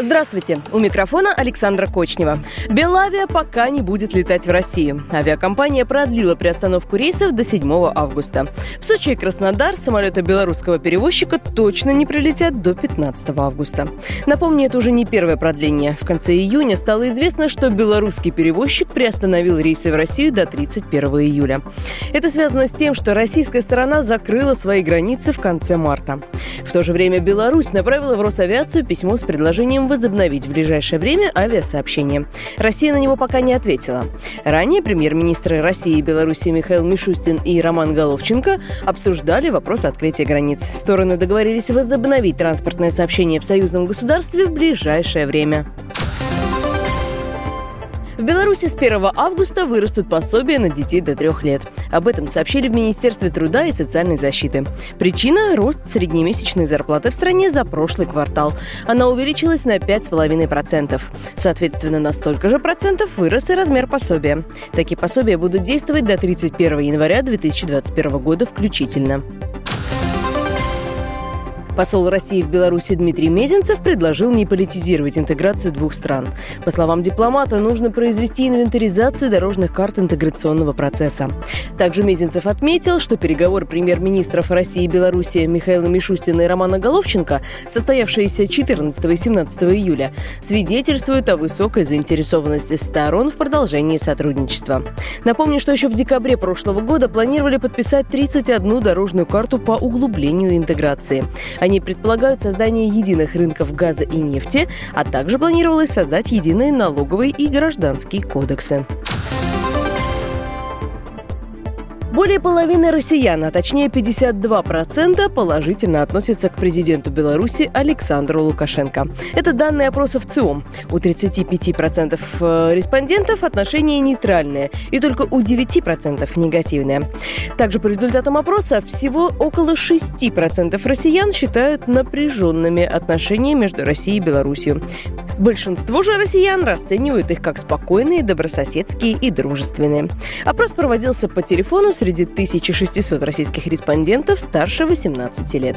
Здравствуйте. У микрофона Александра Кочнева. Белавия пока не будет летать в Россию. Авиакомпания продлила приостановку рейсов до 7 августа. В Сочи и Краснодар самолеты белорусского перевозчика точно не прилетят до 15 августа. Напомню, это уже не первое продление. В конце июня стало известно, что белорусский перевозчик приостановил рейсы в Россию до 31 июля. Это связано с тем, что российская сторона закрыла свои границы в конце марта. В то же время Беларусь направила в Росавиацию письмо с предложением возобновить в ближайшее время авиасообщение. Россия на него пока не ответила. Ранее премьер-министры России и Беларуси Михаил Мишустин и Роман Головченко обсуждали вопрос открытия границ. Стороны договорились возобновить транспортное сообщение в союзном государстве в ближайшее время. В Беларуси с 1 августа вырастут пособия на детей до трех лет. Об этом сообщили в Министерстве труда и социальной защиты. Причина – рост среднемесячной зарплаты в стране за прошлый квартал. Она увеличилась на 5,5%. Соответственно, на столько же процентов вырос и размер пособия. Такие пособия будут действовать до 31 января 2021 года включительно. Посол России в Беларуси Дмитрий Мезенцев предложил не политизировать интеграцию двух стран. По словам дипломата, нужно произвести инвентаризацию дорожных карт интеграционного процесса. Также Мезенцев отметил, что переговоры премьер-министров России и Беларуси Михаила Мишустина и Романа Головченко, состоявшиеся 14 и 17 июля, свидетельствуют о высокой заинтересованности сторон в продолжении сотрудничества. Напомню, что еще в декабре прошлого года планировали подписать 31 дорожную карту по углублению интеграции. Они предполагают создание единых рынков газа и нефти, а также планировалось создать единые налоговые и гражданские кодексы. Более половины россиян, а точнее 52%, положительно относятся к президенту Беларуси Александру Лукашенко. Это данные опросов ЦИОМ. У 35% э, респондентов отношения нейтральные, и только у 9% негативные. Также по результатам опроса всего около 6% россиян считают напряженными отношения между Россией и Беларусью. Большинство же россиян расценивают их как спокойные, добрососедские и дружественные. Опрос проводился по телефону среди 1600 российских респондентов старше 18 лет.